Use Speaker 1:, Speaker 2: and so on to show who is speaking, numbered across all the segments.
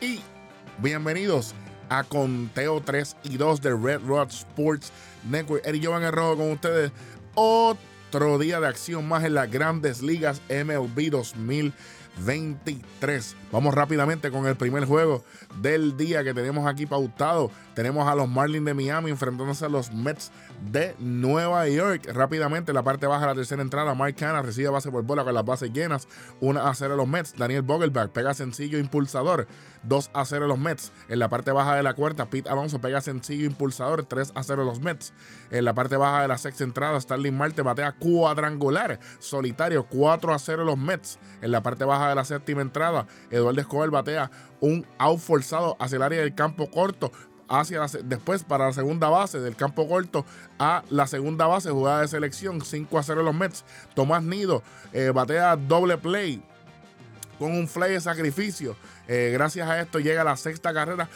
Speaker 1: y bienvenidos a Conteo 3 y 2 de Red Rod Sports Network. Eric Jovan Rojo con ustedes. Otro día de acción más en las grandes ligas MLB 2023. Vamos rápidamente con el primer juego del día que tenemos aquí pautado. Tenemos a los Marlins de Miami enfrentándose a los Mets de Nueva York. Rápidamente, en la parte baja de la tercera entrada, Mike Canna recibe base por bola con las bases llenas. 1 a 0 los Mets. Daniel Vogelbach pega sencillo impulsador. 2 a 0 los Mets. En la parte baja de la cuarta, Pete Alonso pega sencillo impulsador. 3 a 0 los Mets. En la parte baja de la sexta entrada, Starling Marte batea cuadrangular. Solitario, 4 a 0 los Mets. En la parte baja de la séptima entrada, Eduardo Escobar batea un out forzado hacia el área del campo corto. Hacia después para la segunda base del campo corto a la segunda base, jugada de selección, 5 a 0 los Mets. Tomás Nido eh, batea doble play con un fly de sacrificio. Eh, gracias a esto llega a la sexta carrera,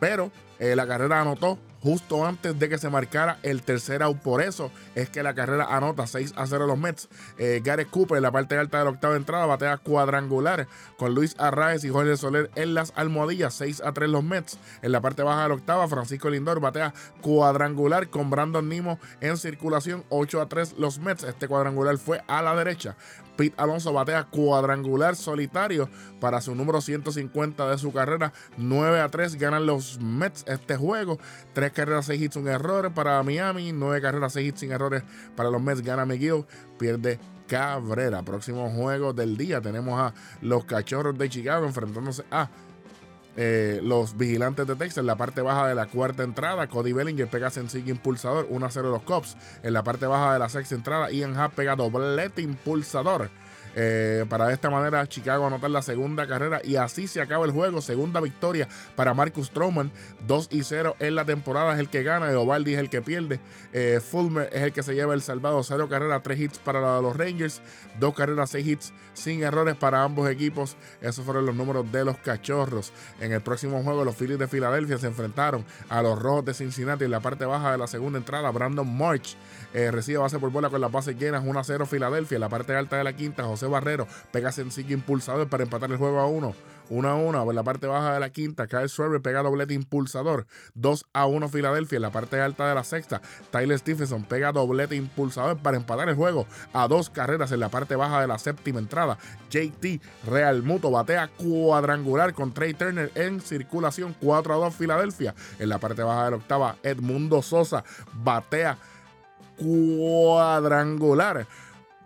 Speaker 1: pero eh, la carrera anotó justo antes de que se marcara el tercer out. Por eso es que la carrera anota 6 a 0 los Mets. Eh, Gareth Cooper en la parte alta de la octava entrada batea cuadrangular con Luis Arraez y Jorge Soler en las almohadillas. 6 a 3 los Mets. En la parte baja de la octava, Francisco Lindor batea cuadrangular con Brandon Nimo en circulación. 8 a 3 los Mets. Este cuadrangular fue a la derecha. Pete Alonso batea cuadrangular solitario para su número 150 de su carrera. 9 a 3 ganan los Mets este juego. 3 carreras, 6 hits, un error para Miami. 9 carreras, 6 hits sin errores para los Mets. Gana McGill, pierde Cabrera. Próximo juego del día tenemos a los Cachorros de Chicago enfrentándose a eh, los vigilantes de Texas en la parte baja de la cuarta entrada. Cody Bellinger pega sencillo impulsador, 1 a 0 los Cops. En la parte baja de la sexta entrada, Ian Happ pega doblete impulsador. Eh, para de esta manera Chicago anotar la segunda carrera y así se acaba el juego. Segunda victoria para Marcus Stroman. 2 y 0 en la temporada es el que gana. Eovaldi es el que pierde. Eh, Fulmer es el que se lleva el salvado. 0 carreras, 3 hits para los Rangers. 2 carreras, 6 hits sin errores para ambos equipos. Esos fueron los números de los cachorros. En el próximo juego, los Phillies de Filadelfia se enfrentaron a los Rojos de Cincinnati en la parte baja de la segunda entrada. Brandon March eh, recibe base por bola con las bases llenas. 1 a 0 Filadelfia. En la parte alta de la quinta, José Barrero pega sencillo impulsador para empatar el juego a uno. 1 a 1 en la parte baja de la quinta. Kyle Schwarber pega doblete impulsador. 2 a 1 Filadelfia. En la parte alta de la sexta. Tyler Stephenson pega doblete impulsador para empatar el juego a dos carreras en la parte baja de la séptima entrada. JT Real Muto batea cuadrangular con Trey Turner en circulación 4 a 2 Filadelfia. En la parte baja de la octava. Edmundo Sosa batea cuadrangular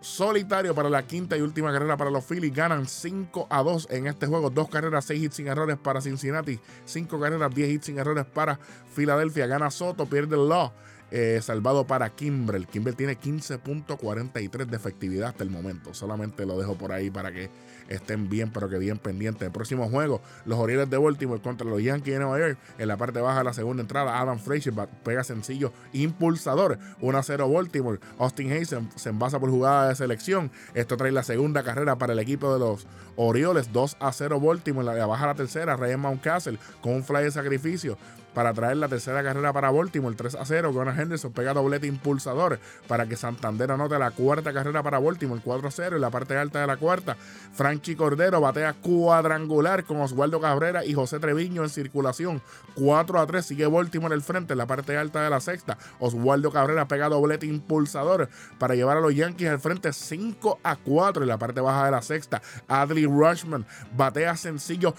Speaker 1: solitario para la quinta y última carrera para los Phillies. Ganan 5 a 2 en este juego. Dos carreras, 6 hits sin errores para Cincinnati. 5 carreras, 10 hits sin errores para Filadelfia. Gana Soto, pierde Law. Eh, salvado para Kimbrel. Kimbrel tiene 15.43 de efectividad hasta el momento. Solamente lo dejo por ahí para que estén bien, pero que bien pendientes. El próximo juego, los Orioles de Baltimore contra los Yankees de Nueva York. En la parte baja de la segunda entrada, Adam Frazier pega sencillo impulsador. 1 a 0 Baltimore. Austin Hayes se, envasa por jugada de selección. Esto trae la segunda carrera para el equipo de los Orioles. 2 a 0 Baltimore. La, baja la tercera, Ryan Mountcastle con un fly de sacrificio para traer la tercera carrera para Baltimore, 3 a 0. Gunnar Henderson pega doblete impulsador para que Santander anote la cuarta carrera para Baltimore, 4 a 0. En la parte alta de la cuarta, Franchi Cordero batea cuadrangular con Oswaldo Cabrera y José Treviño en circulación, 4 a 3. Sigue Baltimore el frente en la parte alta de la sexta. Oswaldo Cabrera pega doblete impulsador para llevar a los Yankees al frente, 5 a 4. En la parte baja de la sexta, Adley Rushman batea sencillo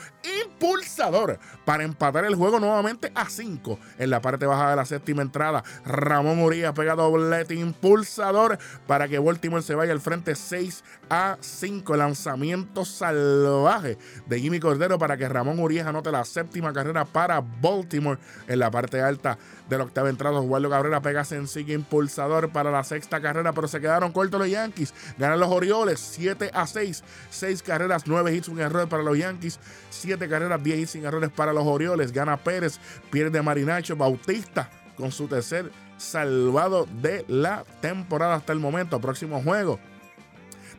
Speaker 1: impulsador para empatar el juego nuevamente a 5 en la parte baja de la séptima entrada. Ramón Urias pega doblete impulsador para que Baltimore se vaya al frente 6 a 5. Lanzamiento salvaje de Jimmy Cordero para que Ramón Urias anote la séptima carrera para Baltimore en la parte alta de la octava entrada. Oswaldo Cabrera pega sencillo impulsador para la sexta carrera, pero se quedaron cortos los Yankees. Ganan los Orioles 7 a 6. 6 carreras, 9 hits, un error para los Yankees. 7 carreras, 10 hits sin errores para los Orioles. Gana Pérez, pierde Marinacho, Bautista con su tercer salvado de la temporada hasta el momento. Próximo juego.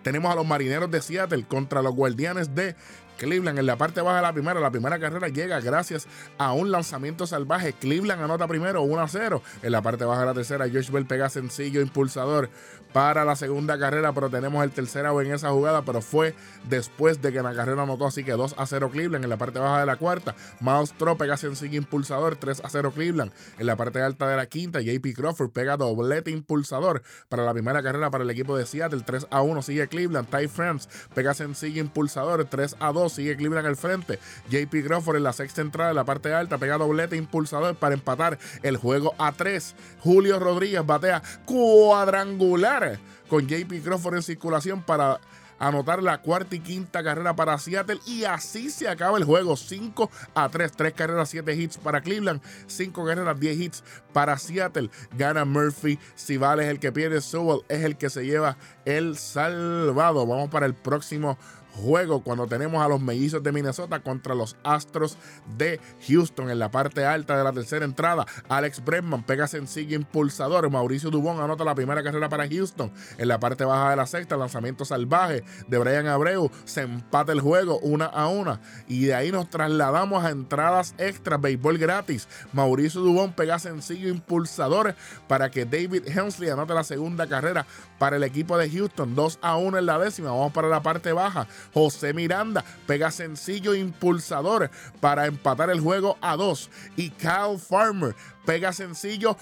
Speaker 1: Tenemos a los marineros de Seattle contra los guardianes de Cleveland en la parte baja de la primera. La primera carrera llega gracias a un lanzamiento salvaje. Cleveland anota primero 1 a 0. En la parte baja de la tercera, Josh Bell pega sencillo impulsador para la segunda carrera, pero tenemos el tercero en esa jugada, pero fue después de que la carrera anotó, así que 2 a 0 Cleveland en la parte baja de la cuarta. Miles pega sencillo impulsador 3 a 0 Cleveland. En la parte alta de la quinta, JP Crawford pega doblete impulsador para la primera carrera para el equipo de Seattle 3 a 1 sigue Cleveland. Ty France pega sencillo impulsador 3 a 2 sigue Cleveland al frente. JP Crawford en la sexta entrada en la parte alta pega doblete impulsador para empatar el juego a 3. Julio Rodríguez batea cuadrangular con JP Crawford en circulación para anotar la cuarta y quinta carrera para Seattle y así se acaba el juego 5 a 3, 3 carreras, 7 hits para Cleveland, 5 carreras, 10 hits para Seattle. Gana Murphy, si vale es el que pierde, Sewell es el que se lleva el salvado. Vamos para el próximo juego cuando tenemos a los mellizos de Minnesota contra los Astros de Houston en la parte alta de la tercera entrada. Alex Bregman pega sencillo impulsador. Mauricio Dubón anota la primera carrera para Houston. En la parte baja de la sexta, lanzamiento salvaje de Brian Abreu. Se empata el juego una a una. Y de ahí nos trasladamos a entradas extras, béisbol gratis. Mauricio Dubón pega sencillo impulsador para que David Hensley anote la segunda carrera para el equipo de Houston. 2 a 1 en la décima. Vamos para la parte baja. José Miranda pega sencillo impulsador para empatar el juego a dos. Y Kyle Farmer pega sencillo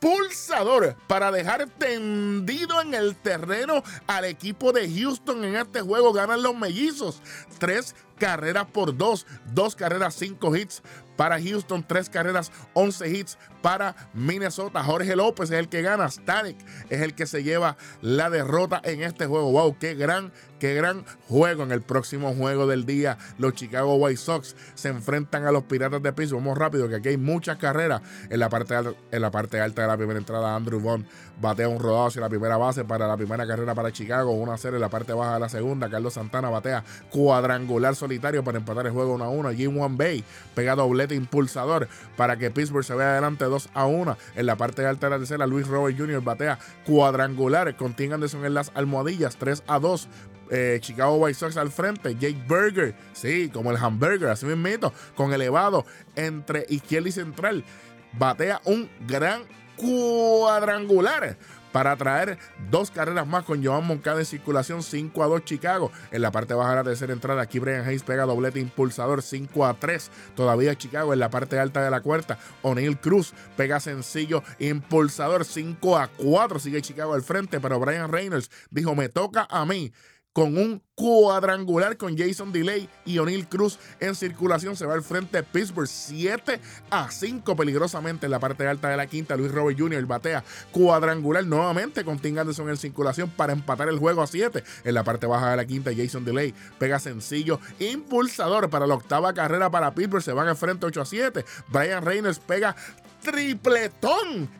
Speaker 1: impulsador para dejar tendido en el terreno al equipo de Houston en este juego. Ganan los mellizos. Tres carreras por dos. Dos carreras, cinco hits para Houston, tres carreras, 11 hits para Minnesota. Jorge López es el que gana. Stanek es el que se lleva la derrota en este juego. Wow, qué gran, qué gran juego en el próximo juego del día. Los Chicago White Sox se enfrentan a los Piratas de Pittsburgh. Vamos rápido, que aquí hay muchas carreras en la parte, en la parte alta de la primera entrada. Andrew Vaughn batea un rodado hacia la primera base para la primera carrera para Chicago. 1 a 0 en la parte baja de la segunda. Carlos Santana batea cuadrangular solitario para empatar el juego 1 a 1. Jim One Bay pega impulsador para que Pittsburgh se vea adelante 2 a 1. En la parte alta de la tercera, Luis Robert Jr. batea cuadrangular con Tim Anderson en las almohadillas 3 a 2. Eh, Chicago White Sox al frente, Jake Berger, sí, como el hamburger, así mismo, con elevado entre izquierda y central, batea un gran cuadrangular para traer dos carreras más con Joan Moncada en circulación 5 a 2 Chicago. En la parte baja de la tercera entrada, aquí Brian Hayes pega doblete impulsador 5 a 3. Todavía Chicago en la parte alta de la cuarta. O'Neill Cruz pega sencillo impulsador 5 a 4. Sigue Chicago al frente, pero Brian Reynolds dijo: Me toca a mí con un cuadrangular con Jason Delay y O'Neill Cruz en circulación. Se va al frente de Pittsburgh 7 a 5 peligrosamente en la parte alta de la quinta. Luis Robert Jr. batea cuadrangular nuevamente con Tim Anderson en circulación para empatar el juego a 7. En la parte baja de la quinta, Jason Delay pega sencillo impulsador para la octava carrera para Pittsburgh. Se van al frente 8 a 7. Brian Reynolds pega tripletón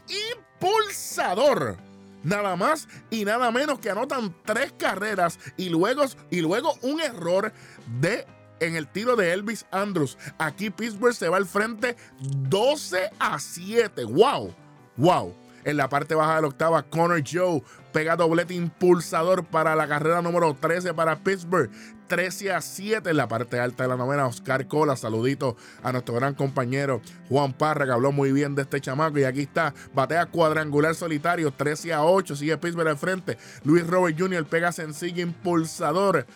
Speaker 1: impulsador nada más y nada menos que anotan tres carreras y luego, y luego un error de en el tiro de Elvis Andrews. Aquí Pittsburgh se va al frente 12 a 7. ¡Wow! ¡Wow! En la parte baja de la octava, Connor Joe pega doblete impulsador para la carrera número 13 para Pittsburgh. 13 a 7 en la parte alta de la novena. Oscar Cola, saludito a nuestro gran compañero Juan Parra, que habló muy bien de este chamaco. Y aquí está, batea cuadrangular solitario, 13 a 8. Sigue Pittsburgh al frente. Luis Robert Jr. pega sencillo impulsador.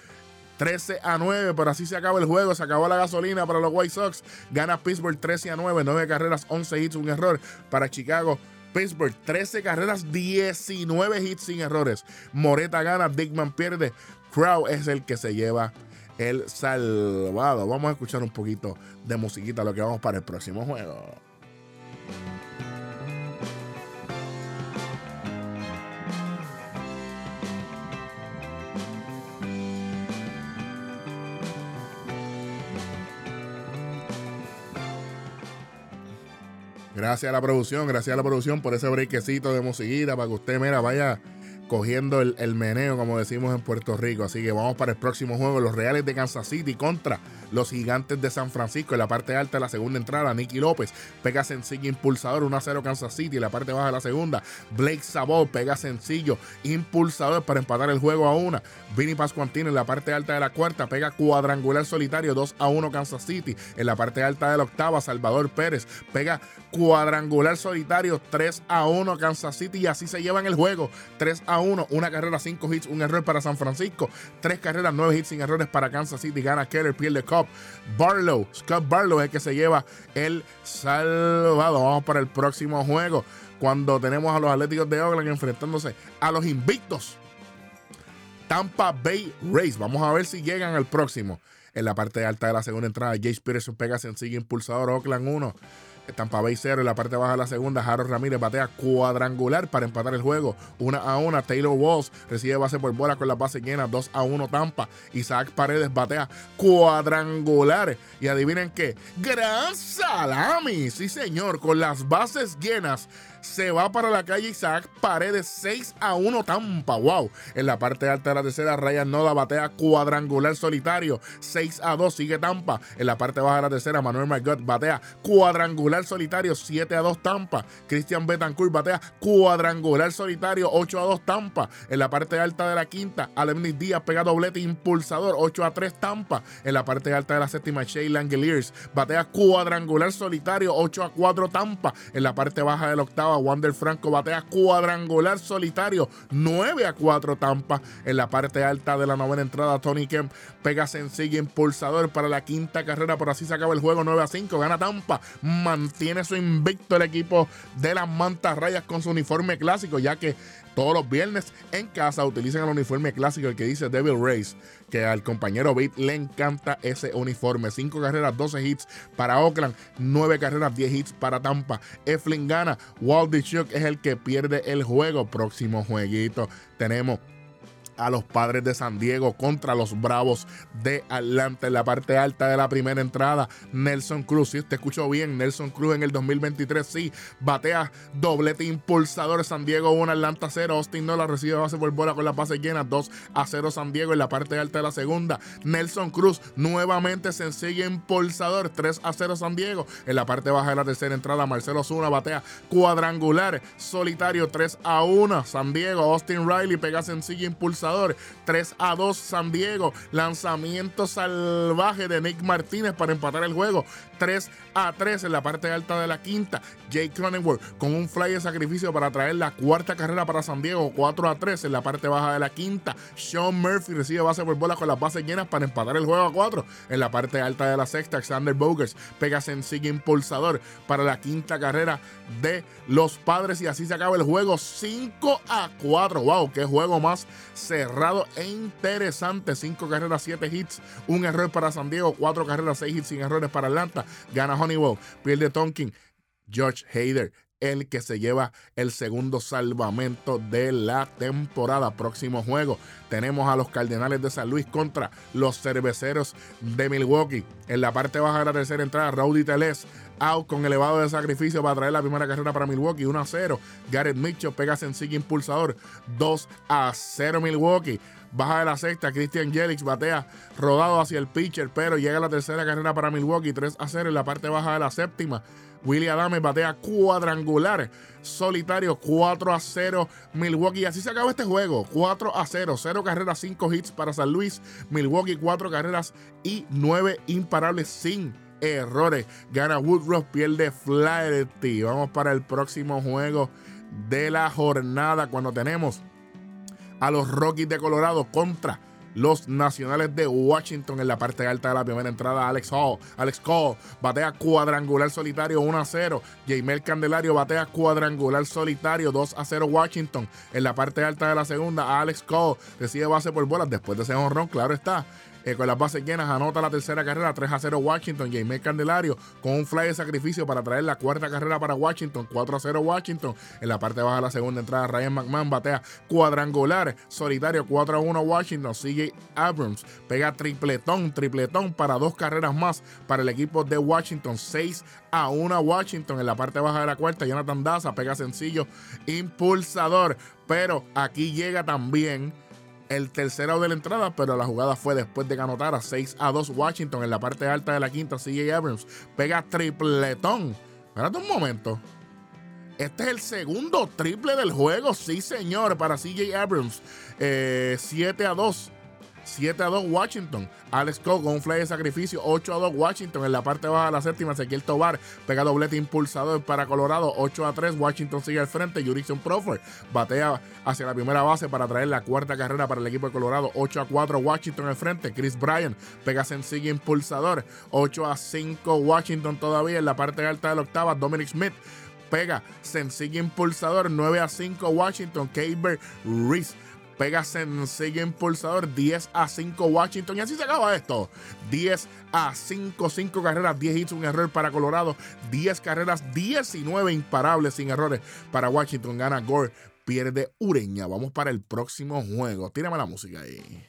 Speaker 1: 13 a 9, pero así se acaba el juego, se acabó la gasolina para los White Sox. Gana Pittsburgh 13 a 9, 9 carreras, 11 hits, un error para Chicago. Pittsburgh, 13 carreras, 19 hits sin errores. Moreta gana, Dickman pierde. Crow es el que se lleva el salvado. Vamos a escuchar un poquito de musiquita, lo que vamos para el próximo juego. Gracias a la producción, gracias a la producción por ese brequecito de musiquita para que usted, mira, vaya cogiendo el, el, meneo, como decimos en Puerto Rico. Así que vamos para el próximo juego. Los Reales de Kansas City contra los Gigantes de San Francisco. En la parte alta de la segunda entrada, Nicky López pega sencillo impulsador, 1-0 Kansas City. En la parte baja de la segunda, Blake Sabot pega sencillo impulsador para empatar el juego a una. Vinny Pascuantino en la parte alta de la cuarta pega cuadrangular solitario, 2-1 Kansas City. En la parte alta de la octava, Salvador Pérez pega cuadrangular solitario, 3-1 Kansas City. Y así se llevan el juego, 3-1. Una carrera, 5 hits, un error para San Francisco. Tres carreras, 9 hits sin errores para Kansas City. Gana Keller, pierde Cup. Barlow, Scott Barlow es el que se lleva el salvado. Vamos para el próximo juego. Cuando tenemos a los Atléticos de Oakland enfrentándose a los invictos Tampa Bay Race. Vamos a ver si llegan al próximo. En la parte alta de la segunda entrada, Jace Peterson pega sencillo impulsador, Oakland 1. Tampa Bay 0 en la parte baja de la segunda. Harold Ramírez batea cuadrangular para empatar el juego. 1 a 1. Taylor Walls recibe base por bola con la base llena. 2 a 1 Tampa. Isaac Paredes batea cuadrangular. Y adivinen qué. Gran salami. Sí, señor. Con las bases llenas se va para la calle Isaac Paredes 6 a 1 Tampa. Wow. En la parte alta de la tercera, Ryan Noda batea cuadrangular solitario 6 a 2. Sigue Tampa. En la parte baja de la tercera, Manuel Margot batea cuadrangular solitario 7 a 2 Tampa. Christian Betancourt batea cuadrangular solitario 8 a 2 Tampa. En la parte alta de la quinta, Alemnis Díaz pega doblete impulsador 8 a 3 Tampa. En la parte alta de la séptima, Shay Langeliers batea cuadrangular solitario 8 a 4 Tampa. En la parte baja del octavo, Wander Franco batea cuadrangular solitario 9 a 4 Tampa. En la parte alta de la novena entrada, Tony Kemp pega sencillo impulsador para la quinta carrera. Por así se acaba el juego 9 a 5. Gana Tampa. Mantiene su invicto el equipo de las mantas rayas con su uniforme clásico, ya que todos los viernes en casa utilizan el uniforme clásico, el que dice Devil Race, que al compañero Beat le encanta ese uniforme. 5 carreras, 12 hits para Oakland, 9 carreras, 10 hits para Tampa. Eflin gana, Walt Shook es el que pierde el juego. Próximo jueguito tenemos a los padres de San Diego contra los Bravos de Atlanta en la parte alta de la primera entrada. Nelson Cruz, si usted escuchó bien, Nelson Cruz en el 2023 sí, batea doblete impulsador San Diego 1, Atlanta 0. Austin no la recibe base por bola con la base llena 2 a 0 San Diego en la parte alta de la segunda. Nelson Cruz nuevamente sencillo impulsador 3 a 0 San Diego. En la parte baja de la tercera entrada, Marcelo Zuna batea cuadrangular solitario 3 a 1 San Diego. Austin Riley pega sencillo impulsador 3 a 2 San Diego. Lanzamiento salvaje de Nick Martínez para empatar el juego. 3 a 3 en la parte alta de la quinta. Jake Cronenworth con un fly de sacrificio para traer la cuarta carrera para San Diego. 4 a 3 en la parte baja de la quinta. Sean Murphy recibe base por bola con las bases llenas para empatar el juego a 4. En la parte alta de la sexta, Alexander Bogers pega sencillo impulsador para la quinta carrera de los padres. Y así se acaba el juego 5 a 4. ¡Wow! ¡Qué juego más! cerrado e interesante. 5 carreras, 7 hits, un error para San Diego, 4 carreras, 6 hits sin errores para Atlanta. Gana Honeywell, pierde Tonkin, George Hader el que se lleva el segundo salvamento de la temporada. Próximo juego tenemos a los Cardenales de San Luis contra los Cerveceros de Milwaukee. En la parte baja de la tercera entrada, Rowdy Teles out con elevado de sacrificio para traer la primera carrera para Milwaukee. 1 a 0. Garrett Mitchell pega sencillo impulsador. 2 a 0 Milwaukee. Baja de la sexta, Christian Jelix batea rodado hacia el pitcher, pero llega la tercera carrera para Milwaukee. 3 a 0 en la parte baja de la séptima. Willie Adams batea cuadrangular solitario 4 a 0 Milwaukee. Así se acaba este juego. 4 a 0. 0 carreras, 5 hits para San Luis. Milwaukee 4 carreras y 9 imparables sin errores. Gana Woodruff, pierde Flaherty. Vamos para el próximo juego de la jornada cuando tenemos a los Rockies de Colorado contra los Nacionales de Washington en la parte alta de la primera entrada. Alex Hall, Alex Cole batea cuadrangular solitario 1 a 0. Jaimel Candelario batea cuadrangular solitario 2 a 0 Washington. En la parte alta de la segunda, Alex Cole recibe base por bolas después de ese honrón, claro está. Eh, con las bases llenas, anota la tercera carrera, 3 a 0 Washington. Jaime Candelario con un fly de sacrificio para traer la cuarta carrera para Washington, 4 a 0 Washington. En la parte baja de la segunda entrada, Ryan McMahon batea cuadrangular, solitario, 4 a 1 Washington. CJ Abrams pega tripletón, tripletón para dos carreras más para el equipo de Washington, 6 a 1 Washington. En la parte baja de la cuarta, Jonathan Daza pega sencillo, impulsador. Pero aquí llega también el tercero de la entrada, pero la jugada fue después de que anotara 6 a 2 Washington en la parte alta de la quinta. CJ Abrams pega tripletón. Espérate un momento. Este es el segundo triple del juego, sí señor, para CJ Abrams. 7 eh, a 2 7 a 2 Washington. Alex Cole con un fly de sacrificio. 8 a 2 Washington. En la parte baja de la séptima, Ezequiel Tobar pega doblete impulsador para Colorado. 8 a 3. Washington sigue al frente. Jurickson Profer batea hacia la primera base para traer la cuarta carrera para el equipo de Colorado. 8 a 4 Washington al frente. Chris Bryan pega sencillo impulsador. 8 a 5 Washington todavía en la parte alta de la octava. Dominic Smith pega sencillo impulsador. 9 a 5 Washington. Kaber Reese pega sencillo impulsador 10 a 5 Washington. Y así se acaba esto. 10 a 5 5 carreras 10 hits un error para Colorado. 10 carreras 19 imparables sin errores para Washington. Gana Gore pierde Ureña. Vamos para el próximo juego. Tírame la música ahí.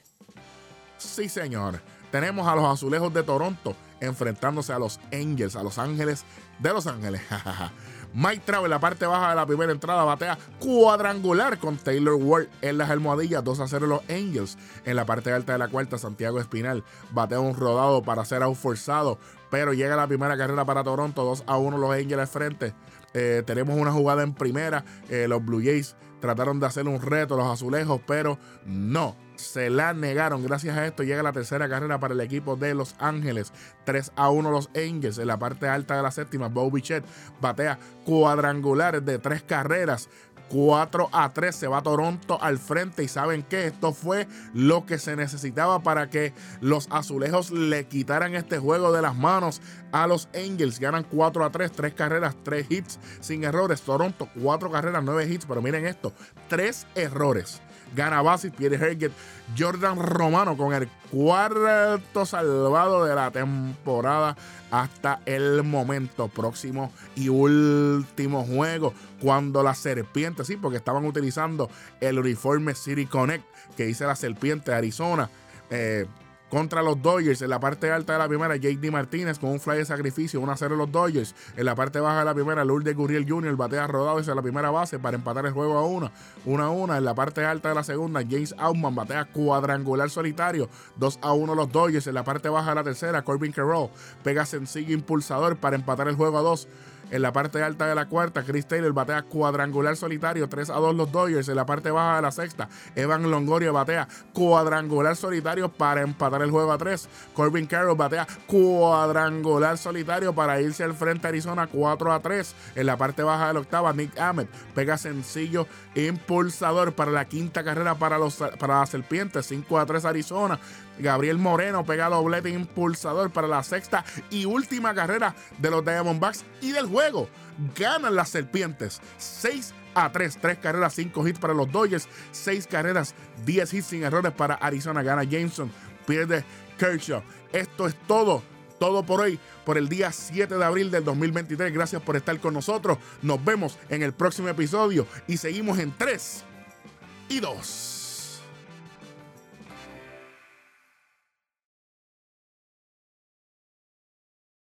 Speaker 1: Sí señor. Tenemos a los azulejos de Toronto enfrentándose a los Angels a los Ángeles de Los Ángeles Mike Trout en la parte baja de la primera entrada batea cuadrangular con Taylor Ward en las almohadillas 2 a 0 los Angels. En la parte alta de la cuarta, Santiago Espinal batea un rodado para ser forzado, pero llega la primera carrera para Toronto 2 a 1 los Angels frente. Eh, tenemos una jugada en primera, eh, los Blue Jays trataron de hacer un reto, los azulejos, pero no se la negaron. Gracias a esto llega la tercera carrera para el equipo de Los Ángeles. 3 a 1 los Angels en la parte alta de la séptima. Bobby Chet batea cuadrangulares de tres carreras. 4 a 3 se va Toronto al frente y saben que esto fue lo que se necesitaba para que los azulejos le quitaran este juego de las manos a los Angels. Ganan 4 a 3, 3 carreras, 3 hits sin errores. Toronto 4 carreras, 9 hits, pero miren esto, 3 errores gana Basis, Pierre Herget, Jordan Romano con el cuarto salvado de la temporada hasta el momento próximo y último juego cuando la serpiente, sí, porque estaban utilizando el uniforme City Connect que dice la serpiente de Arizona. Eh, contra los Dodgers. En la parte alta de la primera, JD Martínez con un fly de sacrificio, 1 a 0 los Dodgers. En la parte baja de la primera, Lourdes Gurriel Jr. batea rodado desde la primera base para empatar el juego a 1. 1 a 1. En la parte alta de la segunda, James Outman batea cuadrangular solitario, 2 a 1 los Dodgers. En la parte baja de la tercera, Corbin Carroll pega sencillo impulsador para empatar el juego a 2. En la parte alta de la cuarta, Chris Taylor batea cuadrangular solitario, 3 a 2 los Dodgers. En la parte baja de la sexta, Evan Longoria batea cuadrangular solitario para empatar el juego a 3. Corbin Carroll batea cuadrangular solitario para irse al frente a Arizona 4 a 3. En la parte baja de la octava, Nick Ahmed pega sencillo impulsador para la quinta carrera para, los, para las serpientes, 5 a 3 Arizona. Gabriel Moreno pega doblete impulsador para la sexta y última carrera de los Diamondbacks y del juego. Ganan las serpientes 6 a 3, 3 carreras, 5 hits para los Dodgers, 6 carreras, 10 hits sin errores para Arizona. Gana Jameson, pierde Kershaw. Esto es todo todo por hoy, por el día 7 de abril del 2023. Gracias por estar con nosotros. Nos vemos en el próximo episodio y seguimos en 3 y 2.